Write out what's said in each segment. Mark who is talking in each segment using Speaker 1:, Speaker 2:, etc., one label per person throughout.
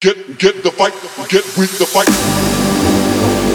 Speaker 1: Get get the fight, get with the fight.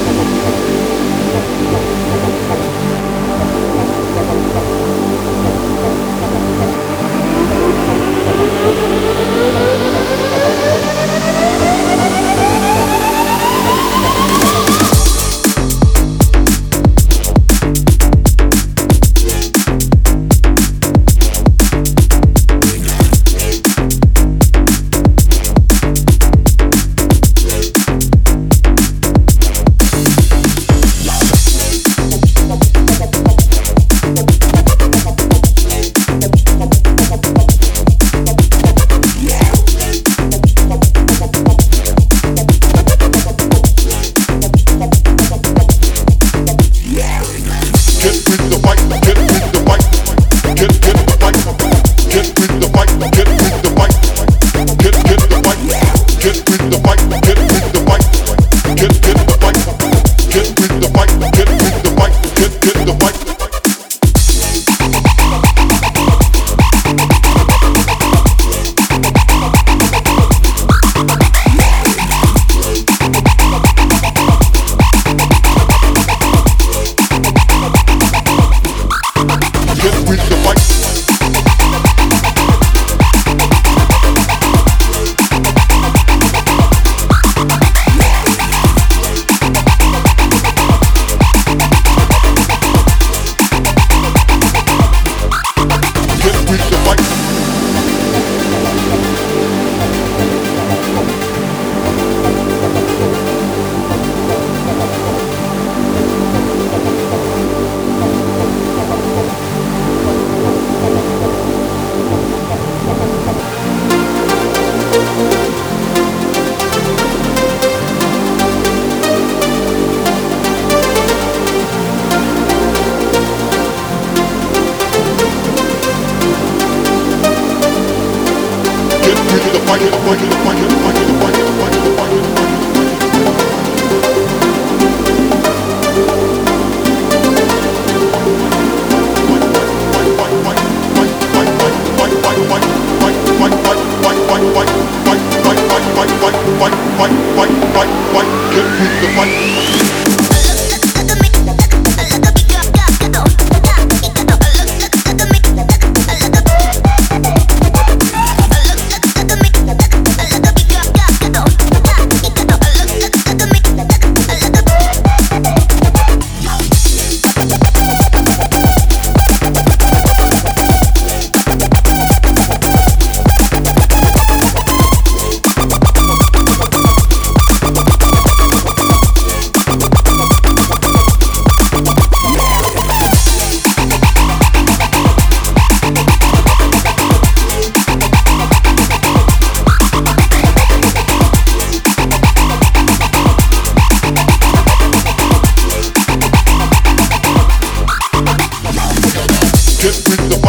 Speaker 1: get with working, working, it. with the